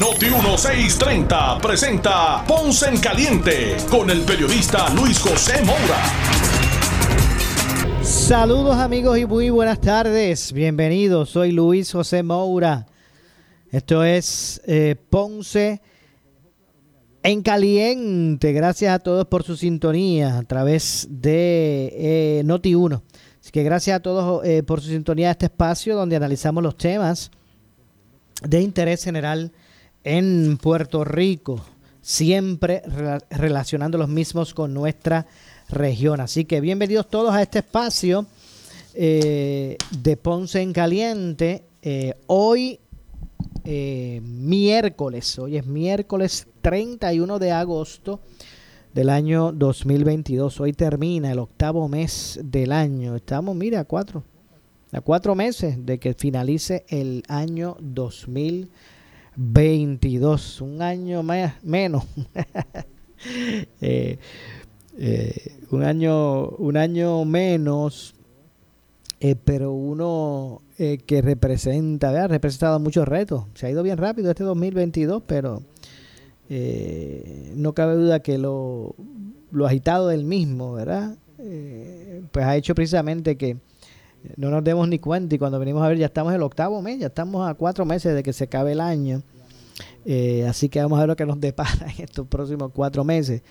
Noti 1630 presenta Ponce en Caliente con el periodista Luis José Moura. Saludos amigos y muy buenas tardes. Bienvenidos, soy Luis José Moura. Esto es eh, Ponce en caliente. Gracias a todos por su sintonía a través de eh, Noti 1. Así que gracias a todos eh, por su sintonía a este espacio donde analizamos los temas de interés general en Puerto Rico, siempre relacionando los mismos con nuestra región. Así que bienvenidos todos a este espacio eh, de Ponce en Caliente. hoy miércoles, hoy es miércoles 31 de agosto del año 2022. Hoy termina el octavo mes del año. Estamos, mira, a cuatro, a cuatro meses de que finalice el año 2022. Un año más, menos. Eh, eh, un año, un año menos, eh, pero uno que representa, ha representado muchos retos. Se ha ido bien rápido este 2022, pero no cabe duda que lo, agitado del mismo, ¿verdad? Pues ha hecho precisamente que no nos demos ni cuenta y cuando venimos a ver ya estamos en el octavo mes, ya estamos a cuatro meses de que se acabe el año. Eh, así que vamos a ver lo que nos depara en estos próximos cuatro meses.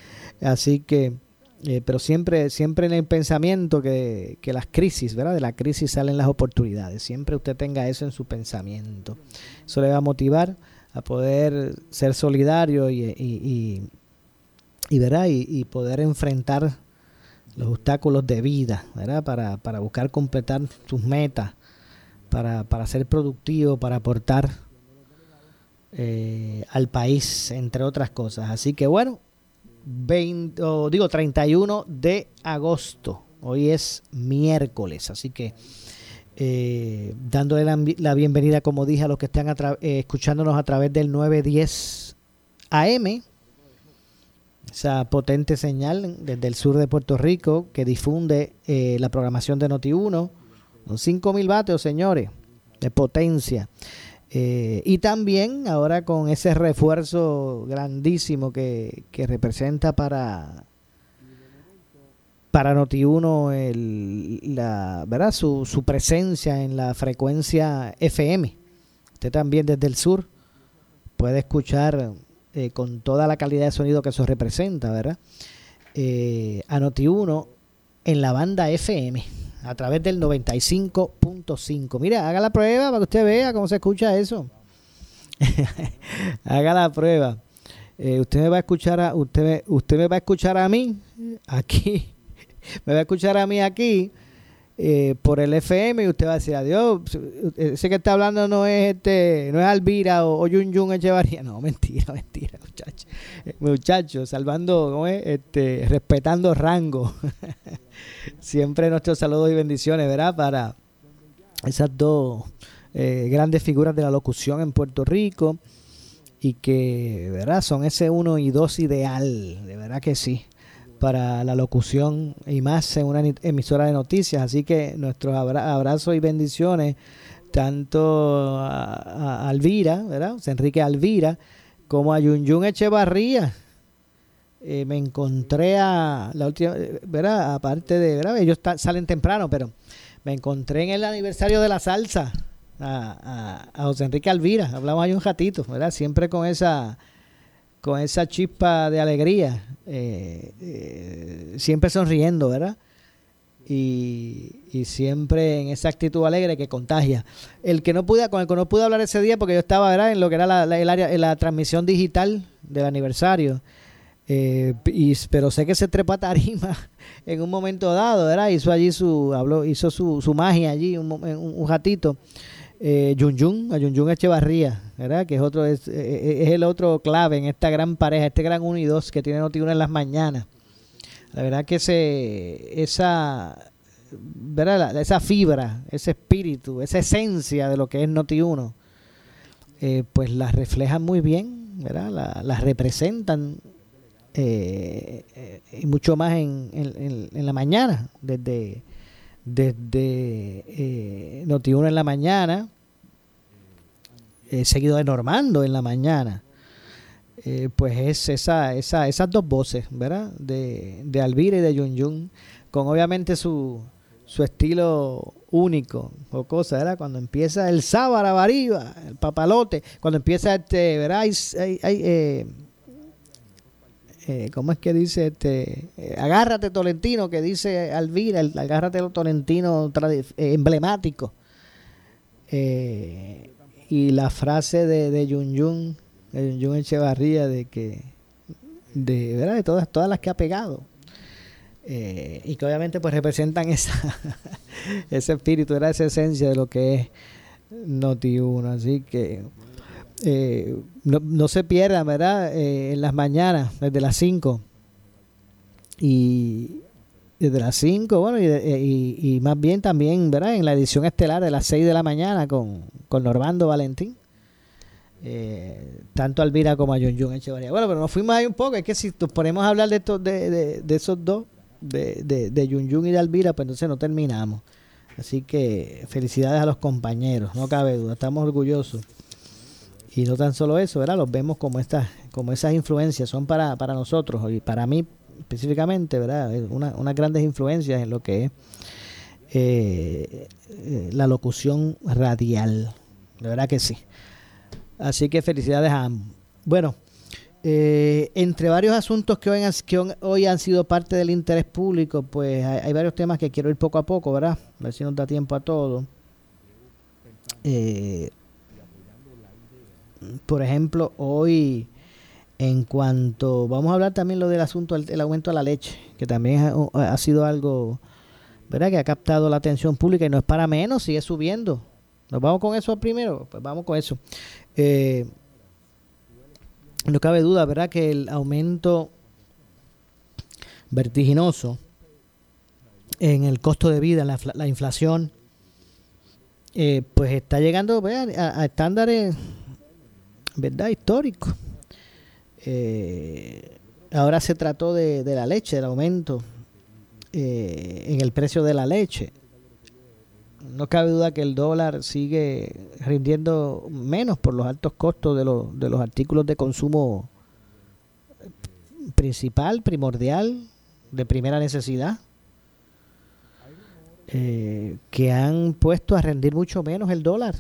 Así que, pero siempre, siempre en el pensamiento que, que, las crisis, ¿verdad? De la crisis salen las oportunidades. Siempre usted tenga eso en su pensamiento. Eso le va a motivar a poder ser solidario y, y, y, poder enfrentar los obstáculos de vida ¿verdad? Para, para buscar completar sus metas, para, para ser productivo, para aportar eh, al país, entre otras cosas. Así que bueno, 20, digo 31 de agosto, hoy es miércoles, así que eh, dándole la, bienvenida, como dije, a los que están eh, escuchándonos a través del 910 AM, esa potente señal desde el sur de Puerto Rico que difunde eh, la programación de Noti1, con 5.000 vatios, señores, de potencia. y también ahora con ese refuerzo grandísimo que, que representa para para Noti1 el, la, ¿verdad? Su, su, presencia en la frecuencia FM. Usted también desde el sur puede escuchar eh, con toda la calidad de sonido que eso representa, ¿verdad? Eh, a Noti1 en la banda FM a través del 95.5. Mira, haga la prueba para que usted vea cómo se escucha eso. haga la prueba. Eh, usted me va a escuchar a usted, usted me va a escuchar a mí aquí me va a escuchar a mí aquí eh, por el FM y usted va a decir, adiós, ese que está hablando no es este, no es Alvira o, Yun Yun Echevarría. No, mentira, mentira, muchachos. Muchachos, salvando. Este, respetando rango. Siempre nuestros saludos y bendiciones, ¿verdad? Para esas dos eh, grandes figuras de la locución en Puerto Rico y que, ¿verdad? Son ese uno y dos ideal, de verdad que sí para la locución y más en una emisora de noticias. Así que nuestros abrazos y bendiciones tanto a, Alvira, ¿verdad? Enrique Alvira, como a Yun Echevarría. Eh, me encontré a la última, ¿verdad? Aparte de, ¿verdad? Ellos salen temprano, pero me encontré en el aniversario de la salsa a, a, a José Enrique Alvira. Hablamos ahí un ratito, ¿verdad? Siempre con esa con esa chispa de alegría, eh, eh, siempre sonriendo, ¿verdad? Y, siempre en esa actitud alegre que contagia. El que no pude, con el que no pude hablar ese día, porque yo estaba, ¿verdad? En lo que era la, el área, la transmisión digital del aniversario. Eh, pero sé que se trepa tarima en un momento dado, ¿verdad? Hizo allí su, habló, hizo su, su magia allí un, un, ratito. Eh, Yun, a Yun Yun Echevarría, ¿verdad? Que es otro es, es, el otro clave en esta gran pareja, este gran 1 y 2 que tiene Noti1 en las mañanas. La verdad que ese esa ¿verdad? esa fibra, ese espíritu, esa esencia de lo que es Noti1, eh, pues la reflejan muy bien, ¿verdad? La, la representan eh, eh, y mucho más en, en, en, la mañana, desde, desde eh, Noti1 en la mañana, seguido de Normando en la mañana. pues es esa, esa, esas dos voces, ¿verdad? De, de Alvira y de Yun Yun, con obviamente su, su estilo único o cosa, ¿verdad? Cuando empieza el sábara bariba, el papalote, cuando empieza este, ¿verdad? Hay, eh, eh, ¿cómo es que dice este? Eh, agárrate Tolentino, que dice Alvira, el, agárrate Tolentino eh, emblemático. Eh, y la frase de, de Yun Yun, de Yun Yun Echevarría, de que, de, ¿verdad? De todas, todas las que ha pegado y que obviamente pues representan esa ese espíritu, era esa esencia de lo que es Noti1. Así que eh, no, no, se pierdan, ¿verdad? Eh, en las mañanas, desde las 5. Y desde las 5, bueno, y, y, y, más bien también, ¿verdad? En la edición estelar de las 6 de la mañana con, con Normando Valentín. Eh, tanto a Alvira como a John Jun Echevarría. Bueno, pero nos fuimos ahí un poco. Es que si nos ponemos a hablar de, estos, de, de, de esos dos, de, de, de Yun Yun y de Alvira, pues entonces no terminamos. Así que felicidades a los compañeros, no cabe duda, estamos orgullosos. Y no tan solo eso, ¿verdad? Los vemos como estas, como esas influencias son para, para nosotros y para mí específicamente, ¿verdad? Una, unas grandes influencias en lo que es eh, la locución radial. De verdad que sí. Así que felicidades a ambos. Bueno, eh, entre varios asuntos que hoy, hoy, han, sido parte del interés público, pues hay, hay, varios temas que quiero ir poco a poco, ¿verdad? A ver si nos da tiempo a todo. Eh, por ejemplo, hoy, en cuanto. Vamos a hablar también lo del asunto del aumento de la leche, que también ha, sido algo, ¿verdad? Que ha captado la atención pública y no es para menos, sigue subiendo. ¿Nos vamos con eso primero? Pues vamos con eso. Eh, no cabe duda, ¿verdad?, que el aumento vertiginoso en el costo de vida, la, la inflación, eh, pues está llegando a, a, estándares, ¿verdad?, históricos. Eh, ahora se trató de, de, la leche, del aumento eh, en el precio de la leche no cabe duda que el dólar sigue rindiendo menos por los altos costos de, los de los artículos de consumo principal, primordial, de primera necesidad, eh, que han puesto a rendir mucho menos el dólar.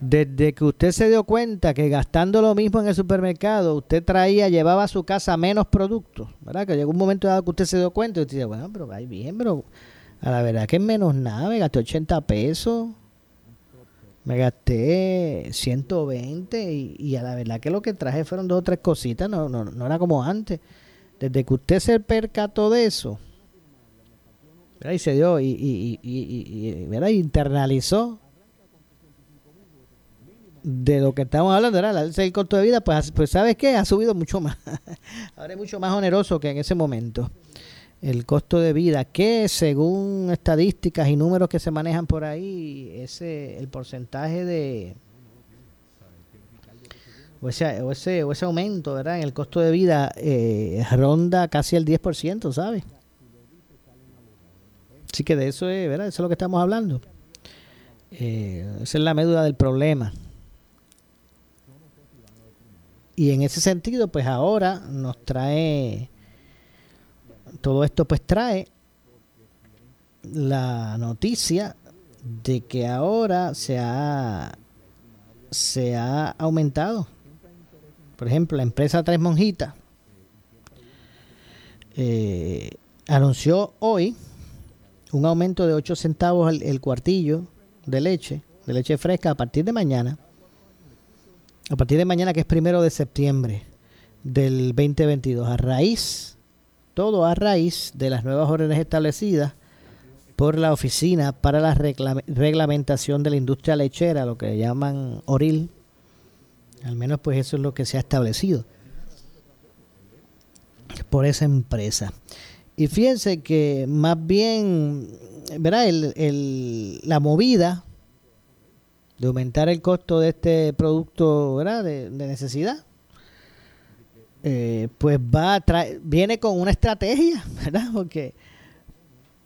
Desde que usted se dio cuenta que gastando lo mismo en el supermercado, usted traía, llevaba a su casa menos productos, ¿verdad? Que llegó un momento dado que usted se dio cuenta y usted dice, bueno, pero ahí bien, pero a la verdad que es menos nada, me gasté 80 pesos, me gasté 120 y, y a la verdad que lo que traje fueron dos o tres cositas, no, no, no era como antes. Desde que usted se percató de eso, ¿verdad? y se dio y, ¿verdad? internalizó de lo que estamos hablando, era el costo de vida, pues, pues sabes qué, ha subido mucho más. Ahora es mucho más oneroso que en ese momento. El costo de vida, que según estadísticas y números que se manejan por ahí, ese el porcentaje de o ese, o ese, o ese aumento ¿verdad? en el costo de vida eh, ronda casi el 10%, ¿sabes? Así que de eso es, ¿verdad? Eso es lo que estamos hablando. Eh, esa es la médula del problema. Y en ese sentido, pues ahora nos trae, todo esto pues trae la noticia de que ahora se ha, se ha aumentado. Por ejemplo, la empresa Tres Monjitas eh, anunció hoy un aumento de 8 centavos el, el cuartillo de leche, de leche fresca a partir de mañana a partir de mañana, que es primero de septiembre del 2022, a raíz, todo a raíz de las nuevas órdenes establecidas por la Oficina para la Reglamentación de la Industria Lechera, lo que llaman ORIL. Al menos pues eso es lo que se ha establecido por esa empresa. Y fíjense que más bien, ¿verdad? El, la movida de aumentar el costo de este producto ¿verdad? De, necesidad, eh, pues va a viene con una estrategia, ¿verdad? Porque,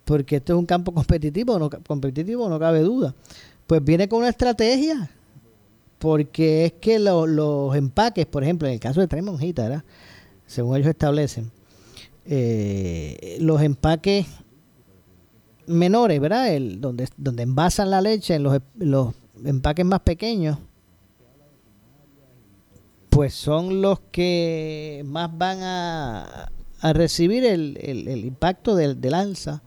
porque esto es un campo competitivo, no, competitivo, no cabe duda. Pues viene con una estrategia, porque es que los empaques, por ejemplo, en el caso de Tres Monjitas, según ellos establecen, eh, los empaques menores, ¿verdad? El, donde, donde envasan la leche en los, los empaques más pequeños, pues son los que más van a, recibir el, el, impacto del, del, alza.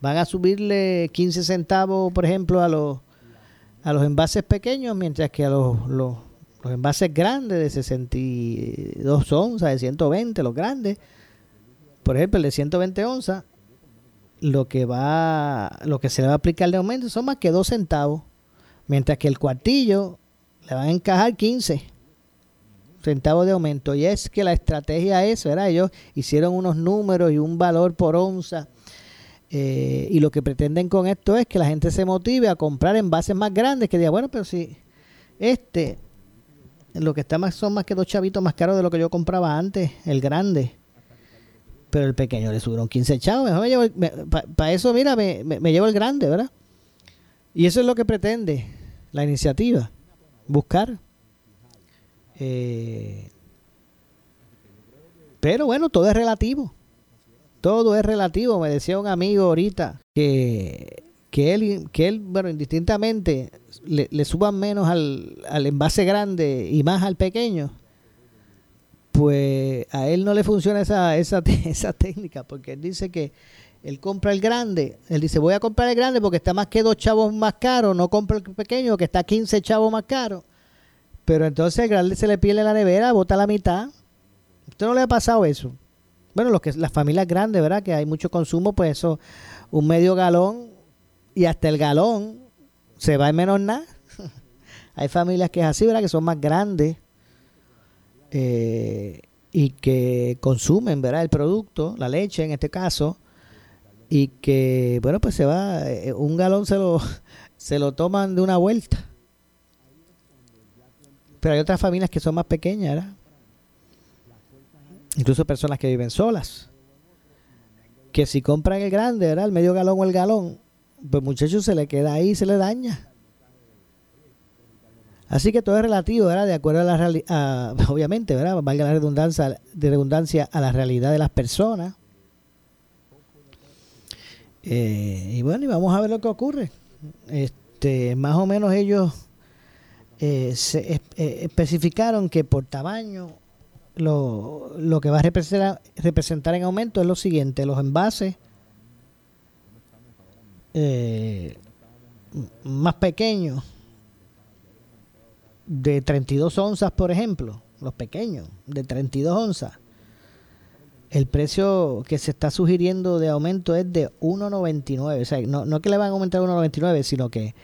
Van a subirle 15 centavos, por ejemplo, a los, a los envases pequeños, mientras que a los, los, los envases grandes de 62 onzas, de 120, los grandes, por ejemplo, el de 120 onzas, lo que va, lo que se le va a aplicar de aumento son más que 2 centavos, mientras que el cuartillo le van a encajar 15 centavos de aumento. Y es que la estrategia es, ¿verdad? Ellos hicieron unos números y un valor por onza. Eh, y lo que pretenden con esto es que la gente se motive a comprar envases más grandes, que diga, bueno, pero si este, lo que está más son más que dos chavitos más caros de lo que yo compraba antes, el grande pero el pequeño le subieron 15 chavos. Mejor me para eso, mira, me, me, llevo el grande, ¿verdad? Y eso es lo que pretende la iniciativa, buscar. Eh, pero bueno, todo es relativo. Todo es relativo. Me decía un amigo ahorita que, que él, que él bueno, indistintamente le, le suban menos al, al envase grande y más al pequeño pues a él no le funciona esa, esa, esa técnica, porque él dice que él compra el grande, él dice voy a comprar el grande porque está más que dos chavos más caro, no compro el pequeño que está 15 chavos más caro, pero entonces el grande se le pierde la nevera, bota la mitad, ¿usted no le ha pasado eso? Bueno, los que, las familias grandes, ¿verdad? Que hay mucho consumo, pues eso, un medio galón y hasta el galón se va en menos nada. hay familias que es así, ¿verdad? Que son más grandes eh, y que consumen ¿verdad? el producto, la leche en este caso, y que, bueno, pues se va, eh, un galón se lo, se lo toman de una vuelta. Pero hay otras familias que son más pequeñas, ¿verdad? Incluso personas que viven solas. Que si compran el grande, ¿verdad? El medio galón o el galón, pues muchachos se le queda ahí se le daña. Así que todo es relativo, ¿verdad? De acuerdo a la realidad, obviamente, ¿verdad? Valga la redundancia, de redundancia a la realidad de las personas. Eh, y bueno, y vamos a ver lo que ocurre. Este, más o menos ellos eh, se, eh, especificaron que por tamaño lo, lo que va a representar, representar en aumento es lo siguiente, los envases más pequeños de 32 onzas, por ejemplo, los pequeños, de 32 onzas, el precio que se está sugiriendo de aumento es de 1,99. O sea, no, no que le van a aumentar 1,99, sino que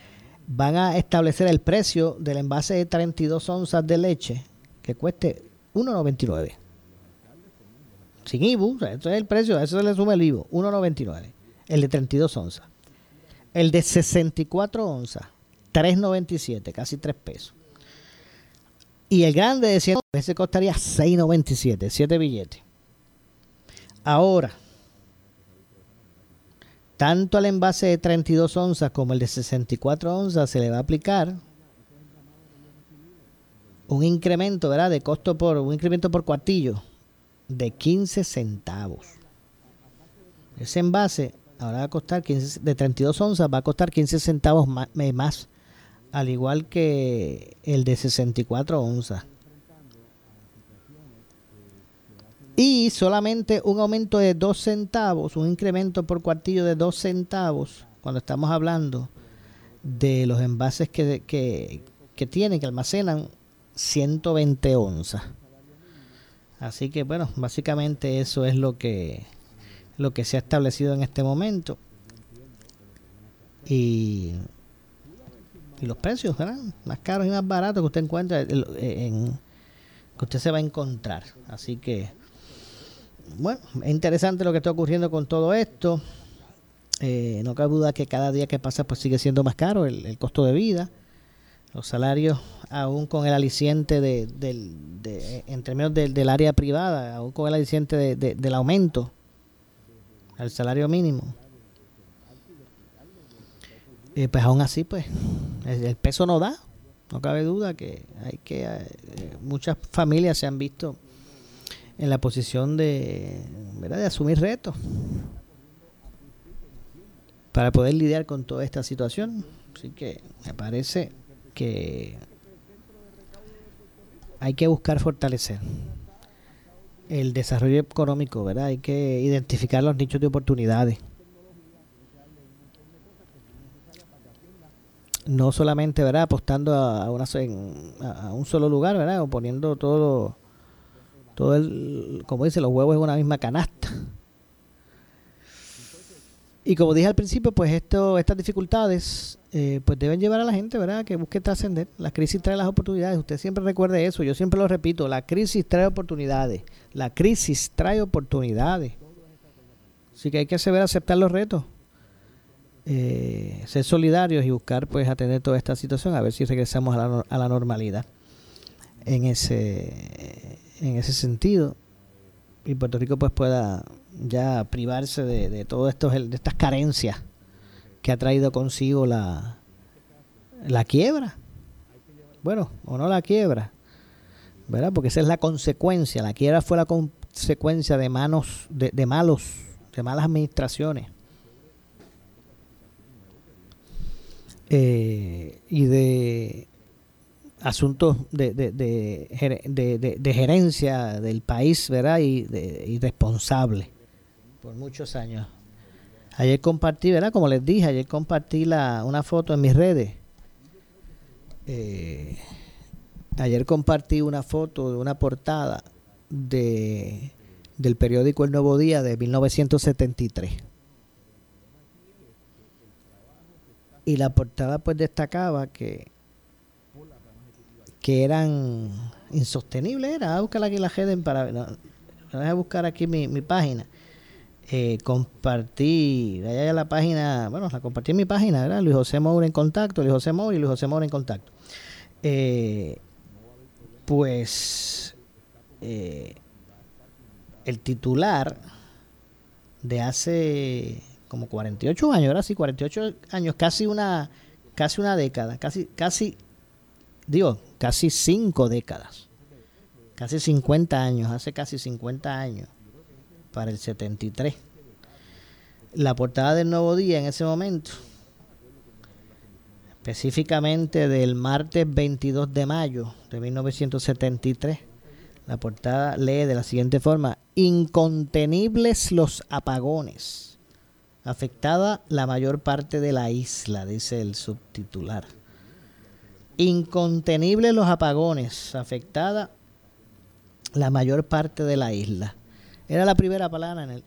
van a establecer el precio del envase de 32 onzas de leche que cueste 1,99. Sin IBU, o eso es el precio, eso se le suma el IBU, 1,99. El de 32 onzas. El de 64 onzas, 3,97, casi 3 pesos. Y el grande de 100 ese costaría 6.97, 7 billetes. Ahora, tanto al envase de 32 onzas como el de 64 onzas se le va a aplicar un incremento, ¿verdad? De costo por un incremento por cuartillo de 15 centavos. Ese envase ahora va a costar 15, de 32 onzas va a costar 15 centavos más, más al igual que el de 64 onzas. Y solamente un aumento de 2 centavos, un incremento por cuartillo de 2 centavos, cuando estamos hablando de los envases que, que, que tienen, que almacenan 120 onzas. Así que bueno, básicamente eso es lo que, lo que se ha establecido en este momento. y, y los precios. Más caros y más baratos que usted encuentra en, que usted se va a encontrar. Así que, bueno, es interesante lo que está ocurriendo con todo esto. Eh, no cabe duda que cada día que pasa pues sigue siendo más caro el, costo de vida. Los salarios, aún con el aliciente de, de, en términos del área privada, aún con el aliciente del aumento al salario mínimo, eh, pues aún así, pues el, peso no da. No cabe duda que hay que eh, muchas familias se han visto en la posición de, ¿verdad? de asumir retos para poder lidiar con toda esta situación. Así que me parece que hay que buscar fortalecer el desarrollo económico, ¿verdad? Hay que identificar los nichos de oportunidades. No solamente, ¿verdad? Apostando a, una, a un solo lugar, ¿verdad? O poniendo todo, todo el, como dice, los huevos en una misma canasta. Y como dije al principio, pues esto, estas dificultades eh, pues deben llevar a la gente, ¿verdad? Que busque trascender. La crisis trae las oportunidades. Usted siempre recuerde eso. Yo siempre lo repito. La crisis trae oportunidades. La crisis trae oportunidades. Así que hay que saber aceptar los retos. Eh, ser solidarios y buscar pues atender toda esta situación a ver si regresamos a la, a la normalidad en ese en ese sentido y Puerto Rico pues pueda ya privarse de, de todo esto, de estas carencias que ha traído consigo la, la quiebra. Bueno, o no la quiebra, ¿verdad? Porque esa es la consecuencia. La quiebra fue la consecuencia de manos, de, de malos, de malas administraciones. Eh, y de asuntos de, de, de, de, gerencia del país, ¿verdad? Y de, irresponsable por muchos años. Ayer compartí, ¿verdad? Como les dije, ayer compartí la, una foto en mis redes. Eh, ayer compartí una foto de una portada de, del periódico El Nuevo Día de 1973. Y la portada pues destacaba que que eran insostenibles. Era, a buscar aquí la Heden para. No, voy a buscar aquí mi, mi página. Eh, compartí, allá la página, bueno, la compartí en mi página, ¿verdad? Luis José Moura en contacto, Luis José Moura y Luis José Moura en contacto. Eh, pues eh, el titular de hace como 48 años, ahora sí, 48 años, casi una, casi una década, casi, casi digo, casi cinco décadas, casi 50 años, hace casi 50 años, para el 73. La portada del Nuevo Día en ese momento, específicamente del martes 22 de mayo de 1973, la portada lee de la siguiente forma, incontenibles los apagones, afectada la mayor parte de la isla, dice el subtitular. Incontenibles los apagones, afectada la mayor parte de la isla. Era la primera palabra en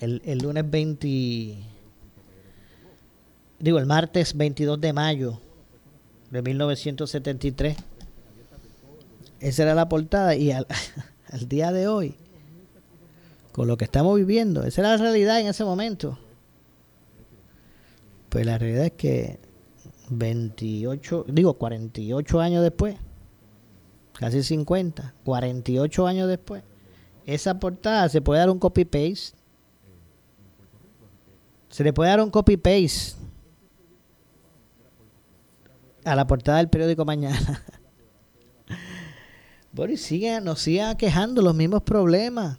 el, el, lunes 20, digo, el martes 22 de mayo de 1973. Esa era la portada y al, al día de hoy, con lo que estamos viviendo, esa era la realidad en ese momento. Pues la realidad es que 28, digo 48 años después, casi 50, 48 años después, esa portada se puede dar un copy-paste. Se le puede dar un copy-paste a la portada del periódico Mañana. bueno, y sigue, nos sigan quejando los mismos problemas.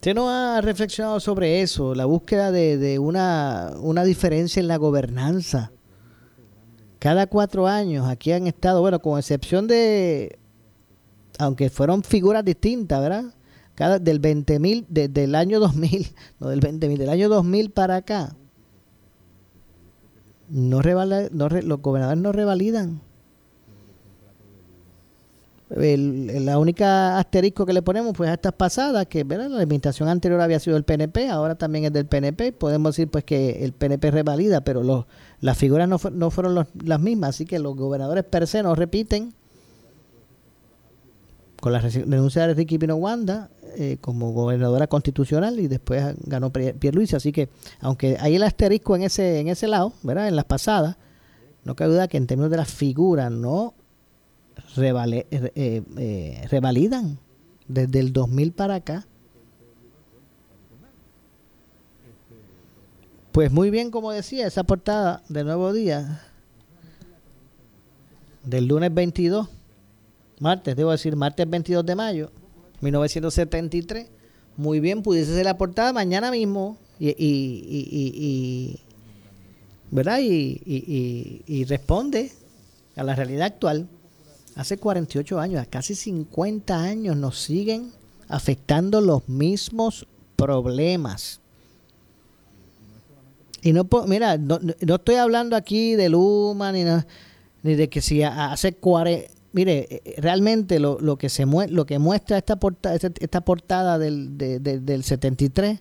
¿Usted no ha reflexionado sobre eso? La búsqueda de, una, una diferencia en la gobernanza. Cada cuatro años aquí han estado, bueno, con excepción de, aunque fueron figuras distintas, ¿verdad? Cada, del 20.000, desde el año 2000, no del 20.000, del año 2000 para acá, no, no los gobernadores no revalidan. La única asterisco que le ponemos pues a estas pasadas, que la administración anterior había sido del PNP, ahora también es del PNP, podemos decir pues que el PNP revalida, pero las figuras no, no fueron las mismas, así que los gobernadores per se no repiten con la renuncia de Ricky Pino Wanda eh, como gobernadora constitucional y después ganó Pierluisi, así que aunque hay el asterisco en ese en ese lado, ¿verdad? En las pasadas, no cabe duda que en términos de las figuras no eh, eh, revalidan desde el 2000 para acá. Pues muy bien, como decía, esa portada de Nuevo Día del lunes 22, martes, debo decir, martes 22 de mayo, 1973. Muy bien, pudiese ser la portada mañana mismo y, y, ¿verdad? y responde a la realidad actual hace 48 años, casi 50 años, nos siguen afectando los mismos problemas. Y no, mira, no, estoy hablando aquí de Luma ni, ni de que si hace 40... Mire, eh, realmente lo, que se muestra esta portada, esta, portada del, del 73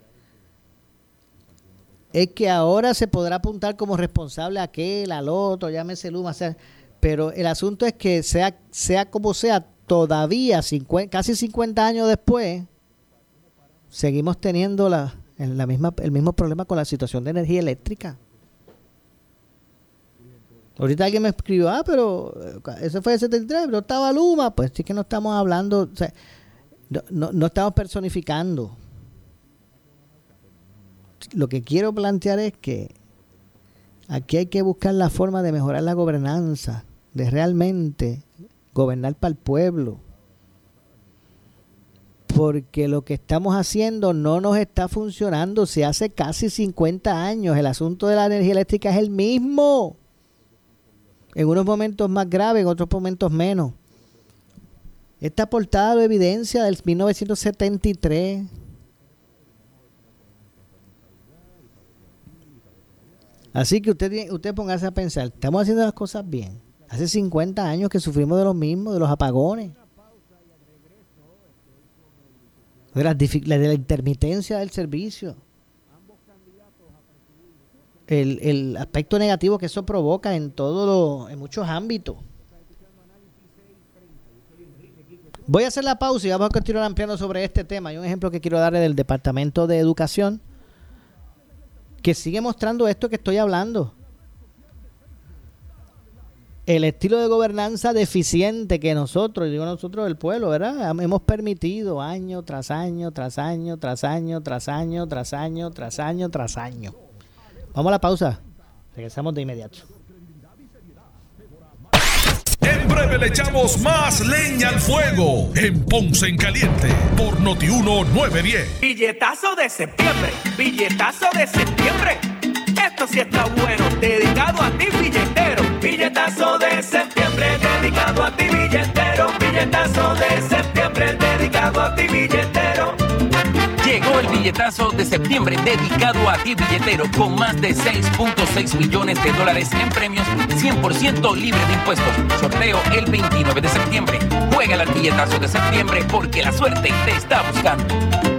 es que ahora se podrá apuntar como responsable a aquel, al otro, llámese Luma, o sea, pero el asunto es que sea, sea como sea, todavía casi 50 años después, seguimos teniendo la, el mismo problema con la situación de energía eléctrica. Ahorita alguien me escribió, ah, pero eh, eso fue el 73, pero estaba Luma. Pues sí que no estamos hablando, no, no estamos personificando. Lo que quiero plantear es que aquí hay que buscar la forma de mejorar la gobernanza de realmente gobernar para el pueblo. Porque lo que estamos haciendo no nos está funcionando. Se hace casi 50 años. El asunto de la energía eléctrica es el mismo. En unos momentos más graves, en otros momentos menos. Esta portada de evidencia del 1973. Así que usted, usted póngase a pensar, ¿estamos haciendo las cosas bien? Hace 50 años que sufrimos de los mismos, de los apagones. De la, de la intermitencia del servicio. El, el, aspecto negativo que eso provoca en todo en muchos ámbitos. Voy a hacer la pausa y vamos a continuar ampliando sobre este tema. Hay un ejemplo que quiero darle del Departamento de Educación que sigue mostrando esto que estoy hablando el estilo de gobernanza deficiente que nosotros, digo nosotros el pueblo, ¿verdad? Hemos permitido año tras año, tras año, tras año, tras año, tras año, tras año, tras año. Vamos a la pausa. Regresamos de inmediato. En breve le echamos más leña al fuego en Ponce en Caliente por Notiuno 910. Billetazo de septiembre, billetazo de septiembre. Esto sí está bueno, dedicado a ti billetero. Billetazo de septiembre, dedicado a ti billetero. Billetazo de septiembre, dedicado a ti billetero. Llegó el billetazo de septiembre dedicado a ti billetero con más de 6.6 millones de dólares en premios 100% libre de impuestos. Sorteo el 29 de septiembre. Juega el billetazo de septiembre porque la suerte te está buscando.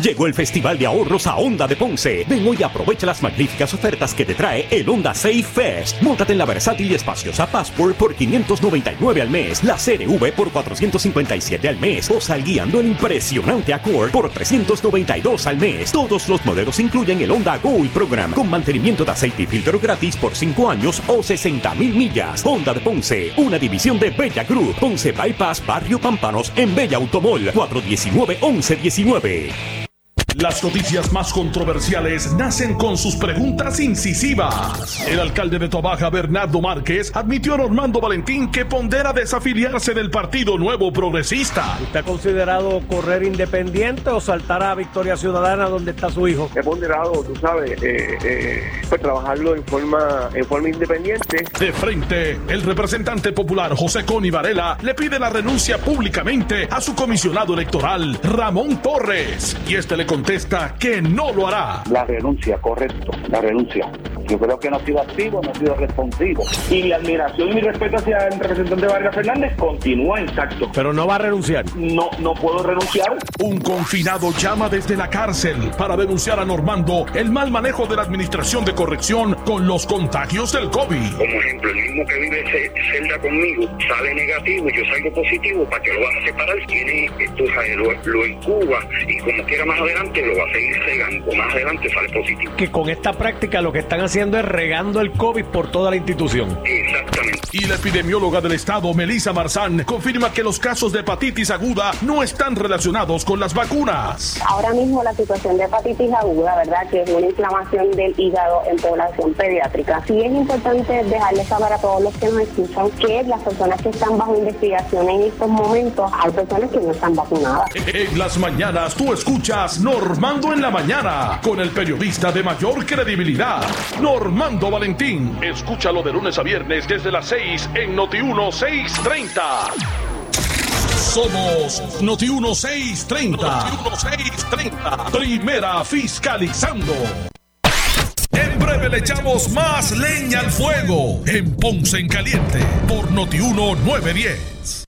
Llegó el Festival de Ahorros a Honda de Ponce. Ven hoy y aprovecha las magníficas ofertas que te trae el Honda Safe Fest. Móntate en la versátil y espaciosa Passport por 599 al mes, la CRV por 457 al mes o sal guiando el impresionante Accord por 392 al mes. Todos los modelos incluyen el Honda Gold Program con mantenimiento de aceite y filtro gratis por 5 años o 60 mil millas. Honda de Ponce, una división de Bella Group. Ponce Bypass, Barrio Pampanos en Bella Automol 419-1119. Las noticias más controversiales nacen con sus preguntas incisivas. El alcalde de Tobaja, Bernardo Márquez, admitió a Normando Valentín que pondera desafiliarse del Partido Nuevo Progresista. ¿Usted ha considerado correr independiente o saltar a Victoria Ciudadana donde está su hijo? He ponderado, tú sabes, eh, eh, pues trabajarlo en forma, en forma independiente. De frente, el representante popular José Coni Varela le pide la renuncia públicamente a su comisionado electoral, Ramón Torres. Y este le contesta que no lo hará. La renuncia, correcto, la renuncia. Yo creo que no ha sido activo, no ha sido responsivo. Y mi admiración y mi respeto hacia el representante Vargas Fernández continúa intacto. Pero no va a renunciar. No, no puedo renunciar. Un confinado llama desde la cárcel para denunciar a Normando el mal manejo de la administración de corrección con los contagios del COVID. Como ejemplo, el mismo que vive celda conmigo sale negativo y yo salgo positivo, ¿para que lo vas a separar? Tiene esto, lo, lo incuba y como quiera más adelante lo va a seguir regando. Más adelante sale positivo. Que con esta práctica lo que están haciendo es regando el COVID por toda la institución. Exactamente. Y la epidemióloga del estado, Melissa Marzán, confirma que los casos de hepatitis aguda no están relacionados con las vacunas. Ahora mismo la situación de hepatitis aguda, ¿verdad? Que es una inflamación del hígado en población pediátrica. Sí es importante dejarles saber a todos los que nos escuchan que las personas que están bajo investigación en estos momentos, hay personas que no están vacunadas. En las mañanas tú escuchas Normando en la mañana con el periodista de mayor credibilidad, Normando Valentín. Escúchalo de lunes a viernes desde las 6 en Noti 1630. Somos Noti 1630. Noti 1630. Primera fiscalizando. En breve le echamos más leña al fuego en Ponce en Caliente por Noti 1910.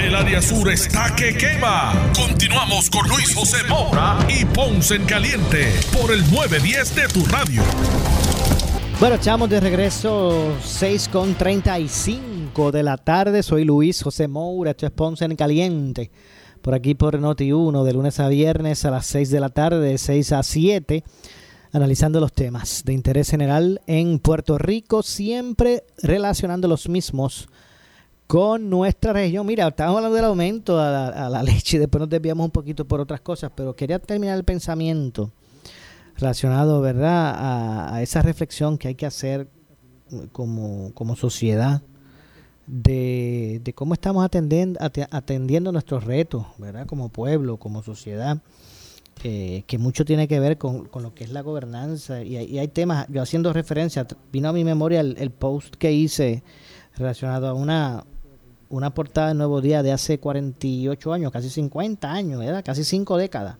El área sur está que quema. Continuamos con Luis José Moura y Ponce en Caliente por el 910 de tu radio. Bueno, echamos de regreso 6 con 35 de la tarde. Soy Luis José Moura, esto es Ponce en Caliente. Por aquí por Noti 1, de lunes a viernes a las 6 de la tarde, de 6 a 7 analizando los temas de interés general en Puerto Rico, siempre relacionando los mismos con nuestra región. Mira, estamos hablando del aumento a la, a la leche después nos desviamos un poquito por otras cosas, pero quería terminar el pensamiento relacionado, ¿verdad?, a, esa reflexión que hay que hacer como, como sociedad de, cómo estamos atendiendo, nuestros retos, ¿verdad?, como pueblo, como sociedad. Eh, que mucho tiene que ver con, con, lo que es la gobernanza y hay, y hay, temas, yo haciendo referencia, vino a mi memoria el post que hice relacionado a una una portada de Nuevo Día de hace 48 años, casi 50 años, ¿verdad? casi 5 décadas.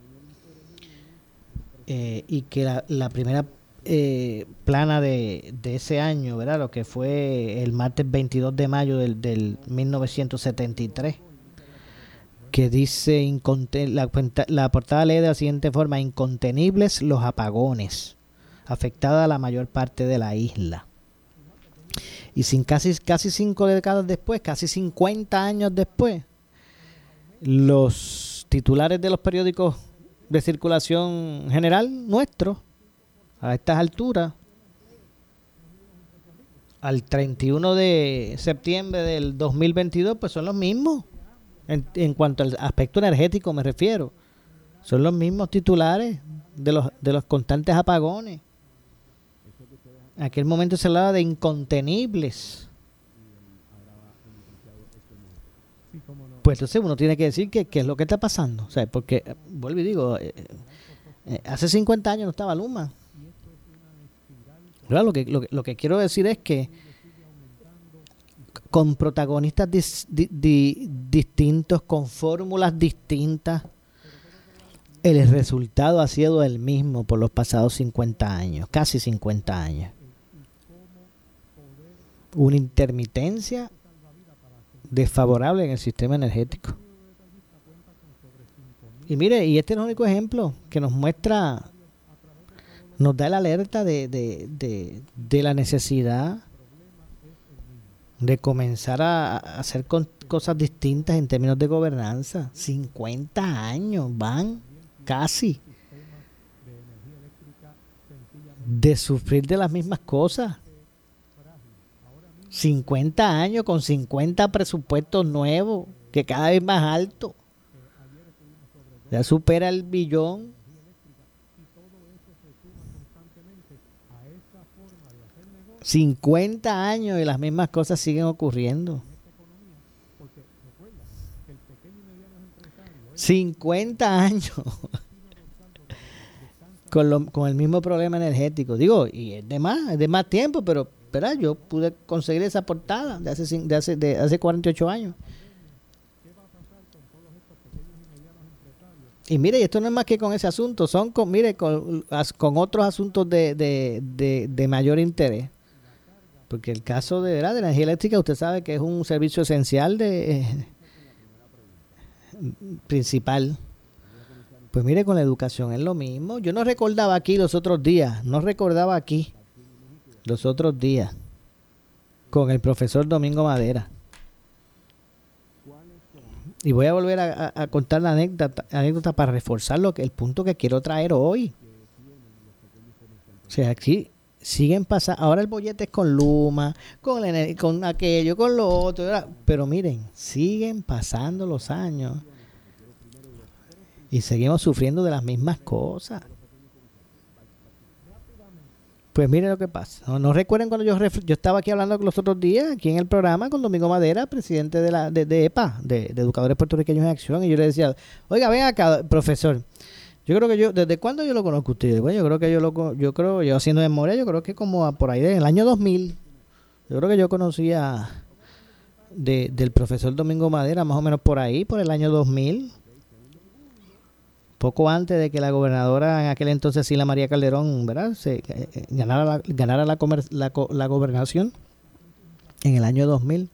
Eh, y que la, primera eh, plana de, ese año, ¿verdad? Lo que fue el martes 22 de mayo del, del 1973, que dice, la, la portada lee de la siguiente forma, incontenibles los apagones, afectada la mayor parte de la isla. Y sin casi, casi cinco décadas después, casi 50 años después, los titulares de los periódicos de circulación general nuestro a estas alturas al 31 de septiembre del 2022 pues son los mismos. En, en cuanto al aspecto energético me refiero son los mismos titulares de los de los constantes apagones en aquel momento se hablaba de incontenibles. Pues entonces uno tiene que decir que qué es lo que está pasando. O sea porque eh, vuelvo y digo eh, eh, hace 50 años no estaba Luma. Claro, lo que, lo, que, que quiero decir es que con protagonistas dis- di- di- distintos, con fórmulas distintas, el resultado ha sido el mismo por los pasados 50 años, casi 50 años. Una intermitencia desfavorable en el sistema energético. Y mire, y este es el único ejemplo que nos muestra nos da la alerta de, de, de, la necesidad de comenzar a, hacer con- cosas distintas en términos de gobernanza. 50 años van casi de sufrir de las mismas cosas. 50 años con 50 presupuestos nuevos, que cada vez más alto. Ya supera el billón. 50 años y las mismas cosas siguen ocurriendo. 50 años con, lo- con el mismo problema energético. Digo, y es de más, es de más tiempo, pero ¿verdad? yo pude conseguir esa portada de hace, de hace, de hace 48 años. Y mire, y esto no es más que con ese asunto, son con, mire, con, con otros asuntos de, de, de, de mayor interés. Porque el caso de la energía eléctrica, usted sabe que es un servicio esencial de eh, principal. Pues mire, con la educación es lo mismo. Yo no recordaba aquí los otros días, no recordaba aquí los otros días con el profesor Domingo Madera. Y voy a volver a, contar la anécdota, anécdota para reforzar lo que, el punto que quiero traer hoy. O sea, aquí siguen pasando. Ahora el bollete es con Luma, con, con aquello, con lo otro. Pero miren, siguen pasando los años y seguimos sufriendo de las mismas cosas. Pues mire lo que pasa. No, recuerden cuando yo, yo estaba aquí hablando los otros días, aquí en el programa, con Domingo Madera, presidente de, la, de, EPA, de, Educadores Puertorriqueños en Acción, y yo le decía, oiga, ven acá, profesor. Yo creo que yo, ¿desde cuándo yo lo conozco a usted? Bueno, yo creo que yo lo, yo creo, yo haciendo memoria, yo creo que como a- por ahí del año 2000, yo creo que yo conocía de, del profesor Domingo Madera, más o menos por ahí, por el año 2000 poco antes de que la gobernadora en aquel entonces Sila María Calderón ¿verdad? Eh, eh, ganara, la, ganara la, la, gobernación en el año 2000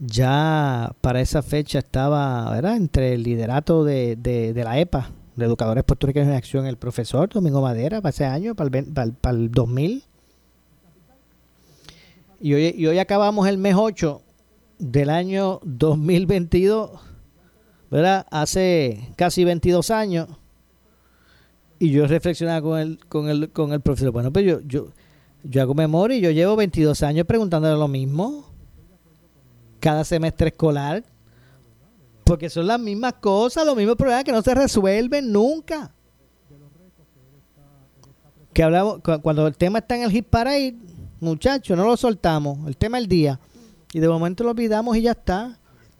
ya para esa fecha estaba ¿verdad? entre el liderato de, de, la EPA de Educadores Puertorriqueños en Acción el profesor Domingo Madera para ese año, para el, ven- para el, para el 2000 y hoy, y hoy acabamos el mes 8 del año 2022 ¿verdad? Hace casi 22 años. Y yo reflexionaba con el, con el, con el profesor. Bueno, pues yo, yo, yo hago memoria y yo llevo 22 años preguntándole lo mismo. Cada semestre escolar. Porque son las mismas cosas, los mismos problemas que no se resuelven nunca. Que hablamos, cu- cuando el tema está en el hit parade, muchachos, no lo soltamos. El tema del día. Y de momento lo olvidamos y ya está.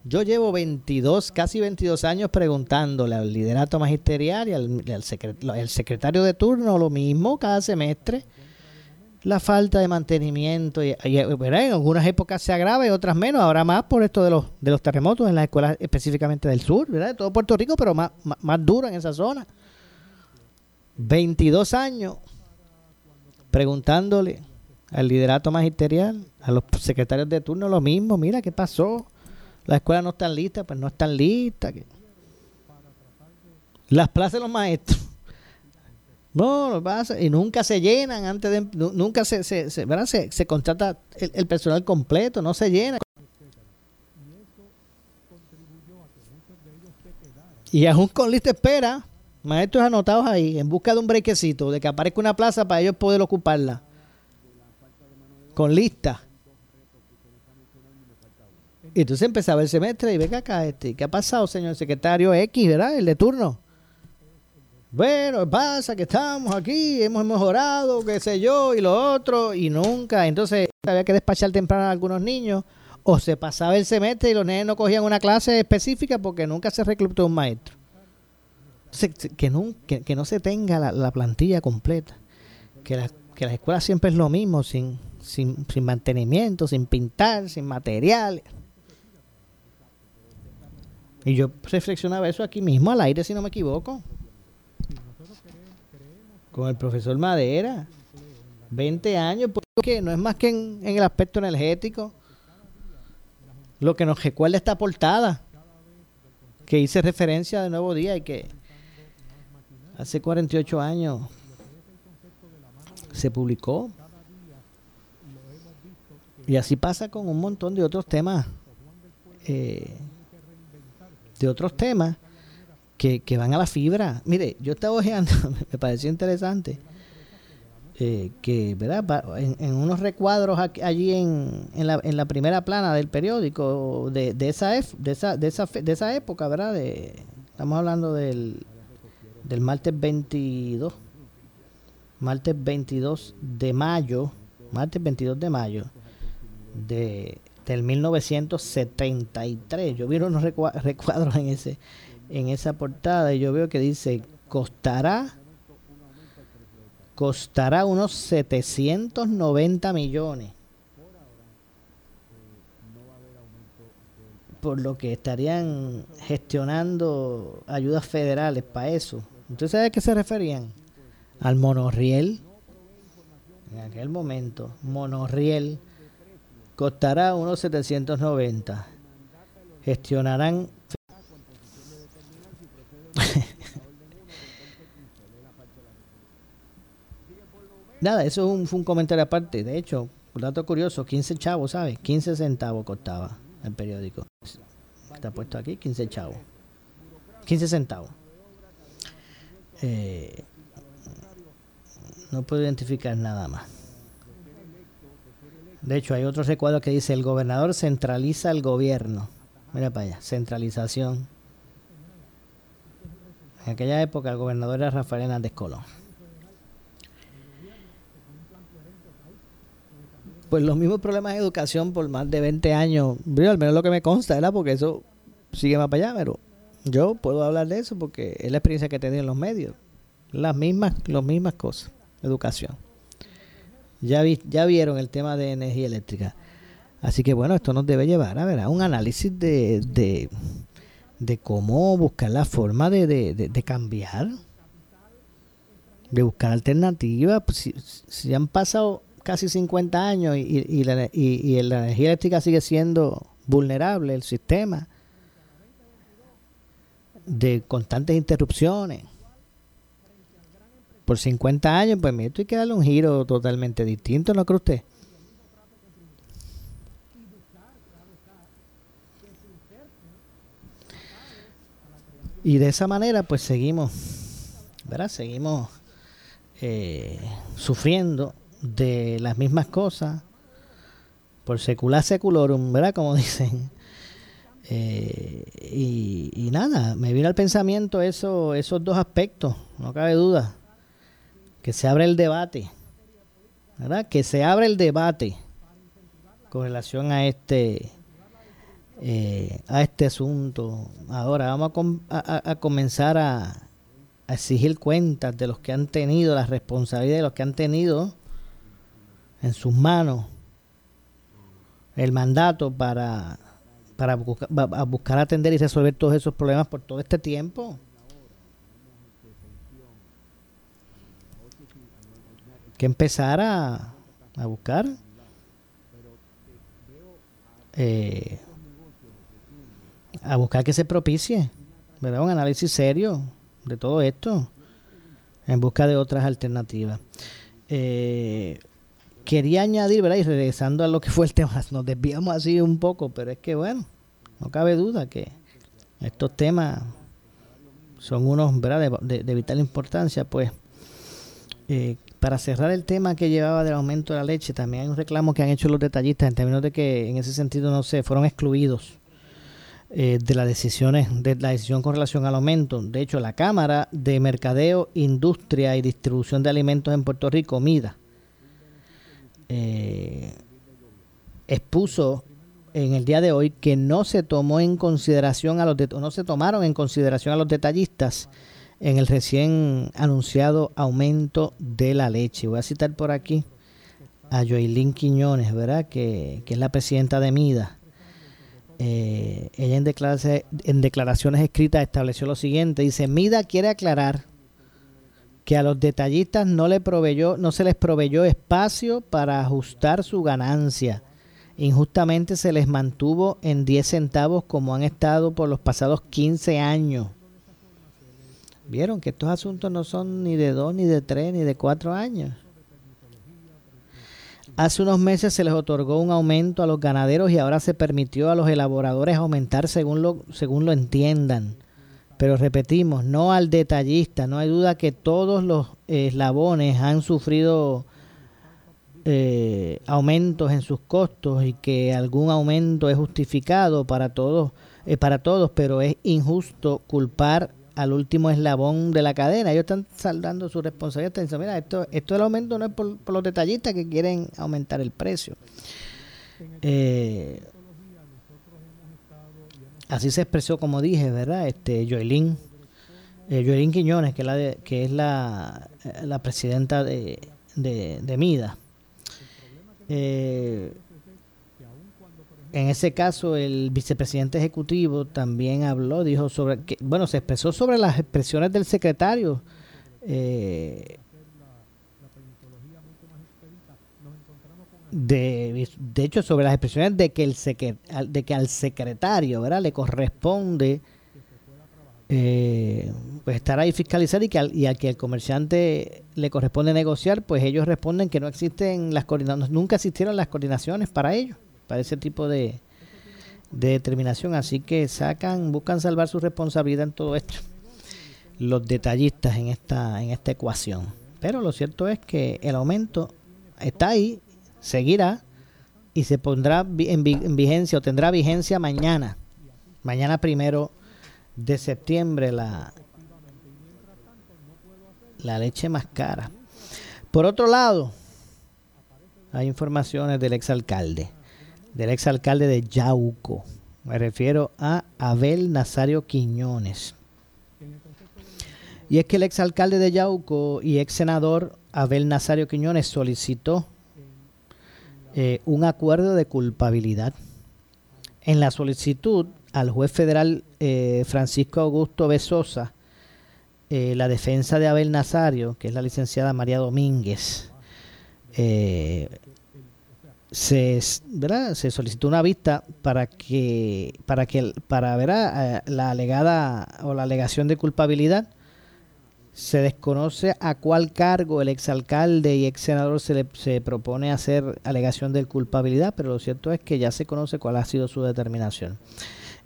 Yo llevo 22, casi 22 años preguntándole al liderato magisterial y al, el secretario de turno lo mismo cada semestre. La falta de mantenimiento, y, y, en algunas épocas se agrava y otras menos, ahora más por esto de los, de los terremotos en las escuelas específicamente del sur, ¿verdad? de todo Puerto Rico, pero más, más, más duro en esa zona. 22 años preguntándole al liderato magisterial, a los secretarios de turno lo mismo, mira qué pasó, las escuelas no están listas, pues no están listas. Las plazas de los maestros. No, lo pasa, y nunca se llenan antes de, nu- nunca se, se, se, ¿verdad? se, se contrata el, el personal completo, no se llena. Y aún con lista espera, Maestros anotados ahí, en busca de un brequecito, de que aparezca una plaza para ellos poder ocuparla. Con lista. Y entonces empezaba el semestre y venga acá, este, ¿qué ha pasado, señor secretario X, verdad? El de turno. Bueno, pasa que estamos aquí, hemos mejorado, qué sé yo, y lo otro, y nunca. Entonces había que despachar temprano a algunos niños, o se pasaba el semestre y los niños no cogían una clase específica porque nunca se reclutó un maestro. Entonces, que, no, que, no se tenga la, plantilla completa, que, la, que las escuelas siempre es lo mismo, sin, sin, sin mantenimiento, sin pintar, sin materiales. Y yo reflexionaba eso aquí mismo al aire, si no me equivoco. Con el profesor Madera. 20 años, porque no es más que en, el aspecto energético. Lo que nos recuerda esta portada, que hice referencia de Nuevo Día y que hace 48 años se publicó. Y así pasa con un montón de otros temas eh, de otros temas que, van a la fibra. Mire, yo estaba ojeando, me pareció interesante, eh, que, ¿verdad? En, unos recuadros allí en, en, la, en la primera plana del periódico de, de, esa, de, esa, de, esa, de esa época, ¿verdad? De, estamos hablando del, del martes 22, martes 22 de mayo, martes 22 de mayo de del 1973. Yo vi unos recuadros en ese en esa portada y yo veo que dice costará costará unos 790 millones. Por lo que estarían gestionando ayudas federales para eso. ¿Usted sabe a qué se referían? Al monorriel. En aquel momento, monorriel costará unos 790. Gestionarán Nada, eso es un, fue un comentario aparte. De hecho, un dato curioso, 15 chavos, ¿sabes? 15 centavos costaba el periódico. Está puesto aquí, 15 chavos. 15 centavos. Eh, no puedo identificar nada más. De hecho, hay otro recuadro que dice, el gobernador centraliza el gobierno. Mira para allá, centralización. En aquella época el gobernador era Rafael Hernández Colón. Pues los mismos problemas de educación por más de 20 años, al menos lo que me consta, era porque eso sigue más para allá, pero yo puedo hablar de eso porque es la experiencia que he tenido en los medios. Las mismas, las mismas cosas, educación. Ya, vi, ya vieron el tema de energía eléctrica. Así que bueno, esto nos debe llevar a ver a un análisis de, de, cómo buscar la forma de, cambiar, de buscar alternativas. Pues, si, si, han pasado casi 50 años y, la energía eléctrica sigue siendo vulnerable, el sistema, de constantes interrupciones por 50 años, pues esto hay que darle un giro totalmente distinto, ¿no cree usted? Y de esa manera, pues seguimos, ¿verdad? Seguimos eh, sufriendo de las mismas cosas por secular seculorum, ¿verdad? Como dicen. Eh, y, y, nada, me vino al pensamiento eso, esos dos aspectos, no cabe duda que se abre el debate, ¿verdad? Que se abre el debate con relación a este eh, a este asunto. Ahora vamos a, comenzar a, a, exigir cuentas de los que han tenido la responsabilidad de los que han tenido en sus manos el mandato para para buscar atender y resolver todos esos problemas por todo este tiempo. Que empezar a, buscar eh, a buscar que se propicie ¿verdad? un análisis serio de todo esto en busca de otras alternativas. Eh, quería añadir, ¿verdad? y regresando a lo que fue el tema, nos desviamos así un poco, pero es que bueno, no cabe duda que estos temas son unos ¿verdad? De, de, vital importancia, pues eh, para cerrar el tema que llevaba del aumento de la leche, también hay un reclamo que han hecho los detallistas en términos de que en ese sentido no sé, fueron excluidos eh, de las decisiones, de la decisión con relación al aumento. De hecho, la Cámara de Mercadeo, Industria y Distribución de Alimentos en Puerto Rico, MIDA, eh, expuso en el día de hoy que no se tomó en consideración a los no se tomaron en consideración a los detallistas en el recién anunciado aumento de la leche. Voy a citar por aquí a Joylin Quiñones, ¿verdad? Que, que es la presidenta de MIDA. Eh, ella en, en declaraciones escritas estableció lo siguiente, dice, MIDA quiere aclarar que a los detallistas no, le proveyó, no se les proveyó espacio para ajustar su ganancia. Injustamente se les mantuvo en 10 centavos como han estado por los pasados 15 años. Vieron que estos asuntos no son ni de 2, ni de 3, ni de 4 años. Hace unos meses se les otorgó un aumento a los ganaderos y ahora se permitió a los elaboradores aumentar según lo, según lo entiendan. Pero repetimos, no al detallista. No hay duda que todos los eslabones han sufrido eh, aumentos en sus costos y que algún aumento es justificado para todos, eh, para todos, pero es injusto culpar al último eslabón de la cadena. Ellos están saldando su responsabilidad. Mira, esto, esto del aumento no es por, los detallistas que quieren aumentar el precio. Eh, así se expresó, como dije, ¿verdad? Este, Joelín, eh, Quiñones, que la, que es la, la presidenta de, de, de MIDA. Eh, en ese caso, el vicepresidente ejecutivo también habló, dijo sobre, que, bueno, se expresó sobre las expresiones del secretario. Eh, de, de hecho, sobre las expresiones de que, el de que al secretario ¿verdad? le corresponde eh, pues estar ahí fiscalizar y que al, y al que el comerciante le corresponde negociar, pues ellos responden que no existen las coordinaciones, nunca existieron las coordinaciones para ello para ese tipo de, determinación. Así que sacan, buscan salvar su responsabilidad en todo esto. Los detallistas en esta, en esta ecuación. Pero lo cierto es que el aumento está ahí, seguirá y se pondrá en, vigencia o tendrá vigencia mañana. Mañana primero de septiembre la, la leche más cara. Por otro lado, hay informaciones del exalcalde del exalcalde de Yauco. Me refiero a Abel Nazario Quiñones. Y es que el exalcalde de Yauco y ex senador Abel Nazario Quiñones solicitó eh, un acuerdo de culpabilidad. En la solicitud al juez federal eh, Francisco Augusto Besosa, eh, la defensa de Abel Nazario, que es la licenciada María Domínguez, se, se solicitó una vista para que para que para ver la alegada o la alegación de culpabilidad. Se desconoce a cuál cargo el exalcalde y ex senador se le se propone hacer alegación de culpabilidad, pero lo cierto es que ya se conoce cuál ha sido su determinación.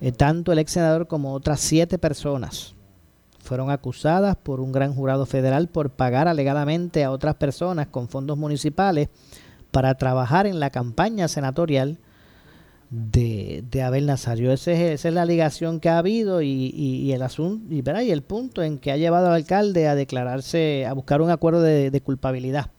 Eh, tanto el ex senador como otras siete personas fueron acusadas por un gran jurado federal por pagar alegadamente a otras personas con fondos municipales para trabajar en la campaña senatorial de, Abel Nazario. esa es la ligación que ha habido y, el asunto y, y, el punto en que ha llevado al alcalde a declararse, a buscar un acuerdo de, culpabilidad.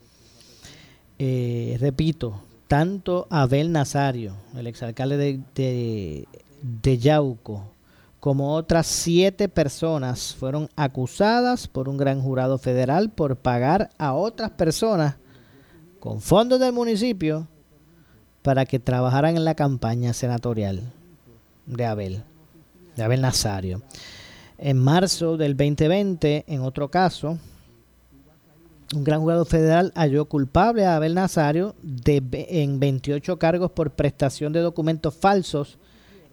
Eh, repito, tanto Abel Nazario, el exalcalde de, de, de Yauco, como otras siete personas fueron acusadas por un gran jurado federal por pagar a otras personas con fondos del municipio para que trabajaran en la campaña senatorial de Abel, de Abel Nazario. En marzo del 2020, en otro caso, un gran jurado federal halló culpable a Abel Nazario de, en 28 cargos por prestación de documentos falsos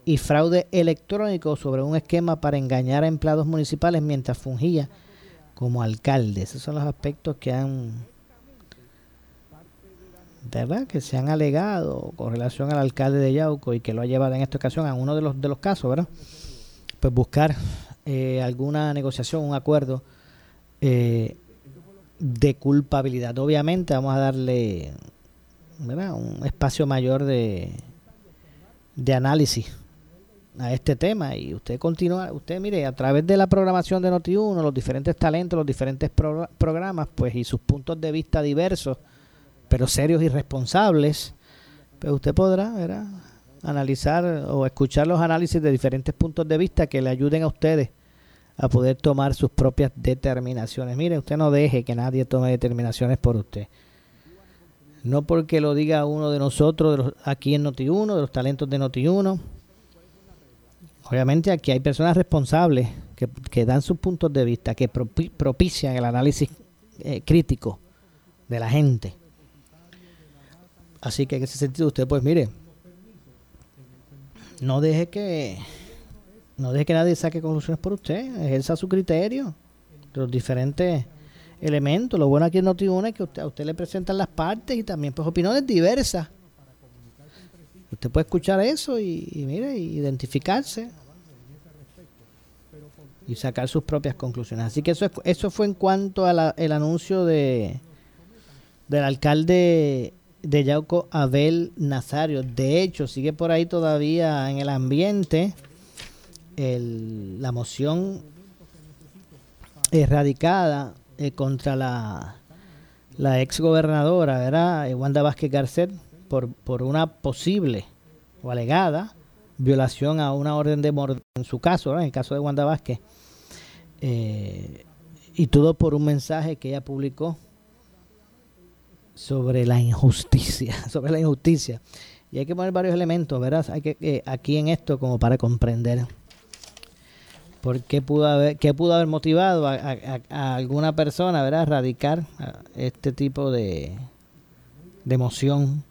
y fraude electrónico sobre un esquema para engañar a empleados municipales mientras fungía como alcalde. Esos son los aspectos que han ¿verdad? que se han alegado con relación al alcalde de Yauco y que lo ha llevado en esta ocasión a uno de los de los casos, ¿verdad? Pues buscar eh, alguna negociación, un acuerdo eh, de culpabilidad. Obviamente vamos a darle un espacio mayor de, de análisis a este tema y usted continúa, usted mire, a través de la programación de Noti1, los diferentes talentos, los diferentes pro- programas, pues y sus puntos de vista diversos, pero serios y responsables, pues usted podrá analizar o escuchar los análisis de diferentes puntos de vista que le ayuden a ustedes a poder tomar sus propias determinaciones. Mire, usted no deje que nadie tome determinaciones por usted. No porque lo diga uno de nosotros, de los, aquí en Noti1, de los talentos de Noti1. Obviamente aquí hay personas responsables que, dan sus puntos de vista, que propi- propician el análisis eh, crítico de la gente. Así que en ese sentido usted pues mire, no deje que no deje que nadie saque conclusiones por usted, ejerza su criterio los diferentes elementos. Lo bueno aquí en Noti1 es que usted, a usted le presentan las partes y también pues opiniones diversas. Usted puede escuchar eso y, y mire, identificarse y sacar sus propias conclusiones. Así que eso es- eso fue en cuanto al anuncio de del alcalde de Yauco, Abel Nazario. De hecho, sigue por ahí todavía en el ambiente el- la moción erradicada eh, contra la, la ex gobernadora, ¿verdad? Eh, Wanda Vázquez Garcet, por, por una posible o alegada violación a una orden de mordazza, en su caso, ¿verdad? en el caso de Wanda Vázquez. Eh, y todo por un mensaje que ella publicó sobre la injusticia, sobre la injusticia. Y hay que poner varios elementos, ¿verdad? Hay que eh, aquí en esto como para comprender por qué pudo haber, qué pudo haber motivado a, alguna persona, ¿verdad? A radicar este tipo de, de emoción,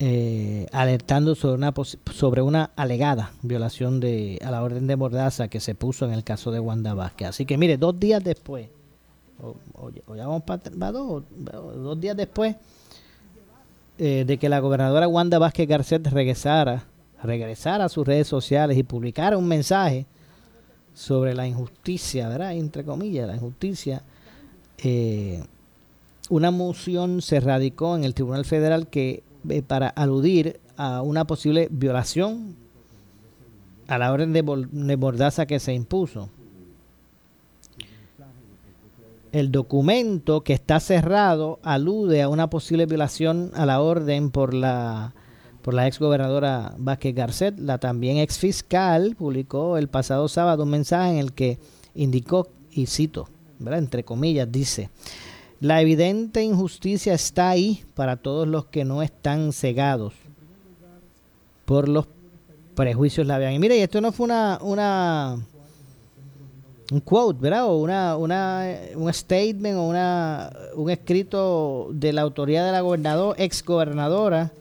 eh, alertando sobre una sobre una alegada violación de a la orden de mordaza que se puso en el caso de Wanda Vázquez. Así que mire, dos días después, o, o ya- vamos para dos, dos días después eh, de que la gobernadora Wanda Vázquez Garcet regresara, regresara a sus redes sociales y publicara un mensaje sobre la injusticia, ¿verdad? Entre comillas, la injusticia. eh, una moción se radicó en el Tribunal Federal que eh, para aludir a una posible violación a la orden de, de mordaza que se impuso. El documento que está cerrado alude a una posible violación a la orden por la por la ex gobernadora Vázquez Garcet. La también ex fiscal publicó el pasado sábado un mensaje en el que indicó, y cito, entre comillas, dice, la evidente injusticia está ahí para todos los que no están cegados por los prejuicios la vean. Y mire, y esto no fue una, una un quote, ¿verdad? O una, una, un statement o una, un escrito de la autoridad de la gobernador, ex gobernadora.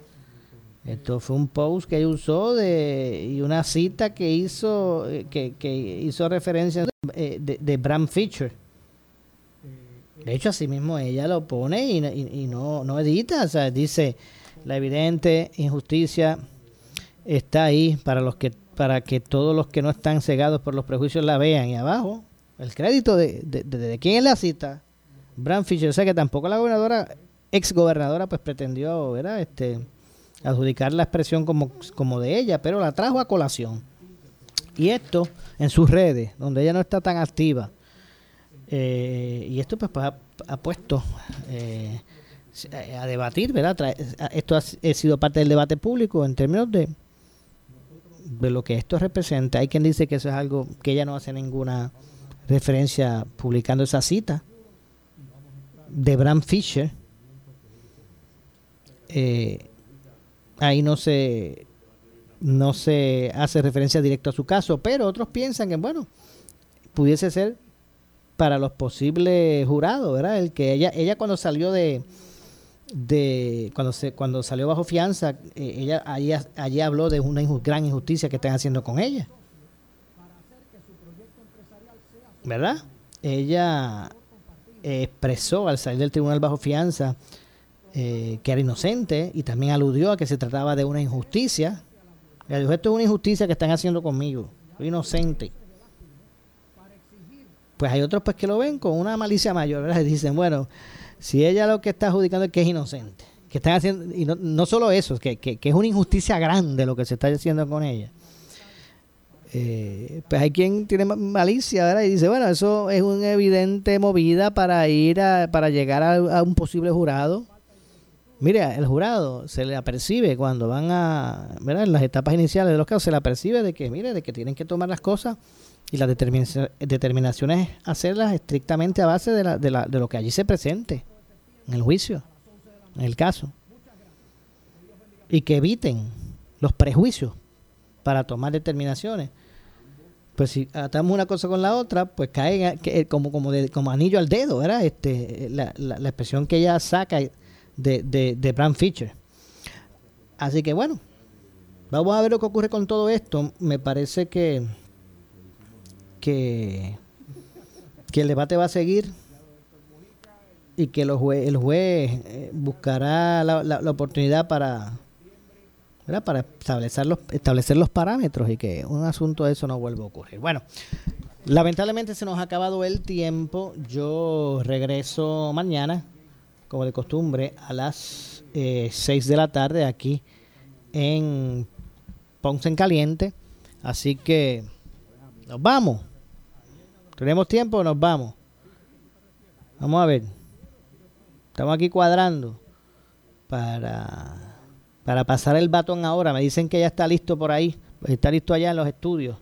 Esto fue un post que ella usó de, y una cita que hizo, eh, que, que hizo referencia eh, de, de Bram Fischer. De hecho, así mismo ella lo pone y, y- y no, no edita. O sea, dice, la evidente injusticia está ahí para los que para que todos los que no están cegados por los prejuicios la vean. Y abajo, el crédito de, de, de- quién es la cita. Bram Fischer. O sea que tampoco la gobernadora, ex gobernadora, pues pretendió, ¿verdad? Este, adjudicar la expresión como, como de ella, pero la trajo a colación. Y esto en sus redes, donde ella no está tan activa. Eh, y esto pues, pues, ha, puesto eh, a debatir, ¿verdad? Esto ha, ha sido parte del debate público en términos de, de lo que esto representa. Hay quien dice que eso es algo que ella no hace ninguna referencia publicando esa cita de Bram Fisher. Eh, ahí no se no se hace referencia directa a su caso, pero otros piensan que bueno, pudiese ser para los posibles jurados, ¿verdad? El que ella ella cuando salió de de cuando se cuando salió bajo fianza, eh, ella allí, allí habló de una gran injusticia que están haciendo con ella. ¿Verdad? Ella expresó al salir del tribunal bajo fianza eh, que era inocente y también aludió a que se trataba de una injusticia. Esto es una injusticia que están haciendo conmigo. inocente. Pues hay otros pues que lo ven con una malicia mayor, ¿verdad? Y dicen, bueno, si ella lo que está adjudicando es que es inocente, que están haciendo, y no, no solo eso, que, que, que es una injusticia grande lo que se está haciendo con ella. Eh, pues hay quien tiene ma- malicia, ¿verdad? Y dice, bueno, eso es una evidente movida para ir a, para llegar a, a un posible jurado. Mire, el jurado se le apercibe cuando van a, ¿verdad? En las etapas iniciales de los casos se le apercibe de que, mire, de que tienen que tomar las cosas y las determinaci- determinaciones hacerlas estrictamente a base de, la, de, la, de lo que allí se presente en el juicio, en el caso. Y que eviten los prejuicios para tomar determinaciones. Pues si atamos una cosa con la otra, pues cae que- como, como, de- como anillo al dedo, ¿verdad? Este, la, la- la expresión que ella saca de, de, de Brand Fisher. Así que bueno, vamos a ver lo que ocurre con todo esto. Me parece que, que, que el debate va a seguir y que el juez eh, buscará la, la- oportunidad para, para establecer los, establecer los parámetros y que un asunto de eso no vuelva a ocurrir. Bueno, lamentablemente se nos ha acabado el tiempo. Yo regreso mañana, como de costumbre, a las 6 de la tarde aquí en Ponce en Caliente. Así que nos vamos. ¿Tenemos tiempo? Nos vamos. Vamos a ver. Estamos aquí cuadrando para, para pasar el batón ahora. Me dicen que ya está listo por ahí. Está listo allá en los estudios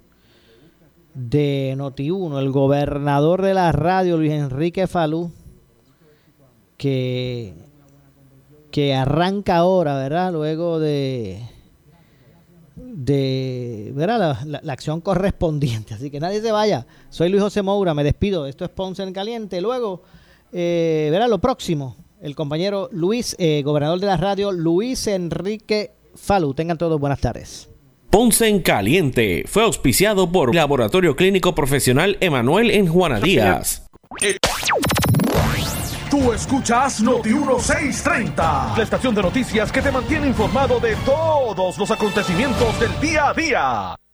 de Noti1, el gobernador de la radio, Luis Enrique Falú, que, que arranca ahora, ¿verdad? Luego de, de ¿verdad? La, la- la acción correspondiente. Así que nadie se vaya. Soy Luis José Moura, me despido. Esto es Ponce en Caliente. Luego, eh, verá lo próximo. El compañero Luis, eh, gobernador de la radio, Luis Enrique Falú. Tengan todos buenas tardes. Ponce en Caliente fue auspiciado por Laboratorio Clínico Profesional Emanuel en Juana Díaz. Tú escuchas Noti 1630, la estación de noticias que te mantiene informado de todos los acontecimientos del día a día.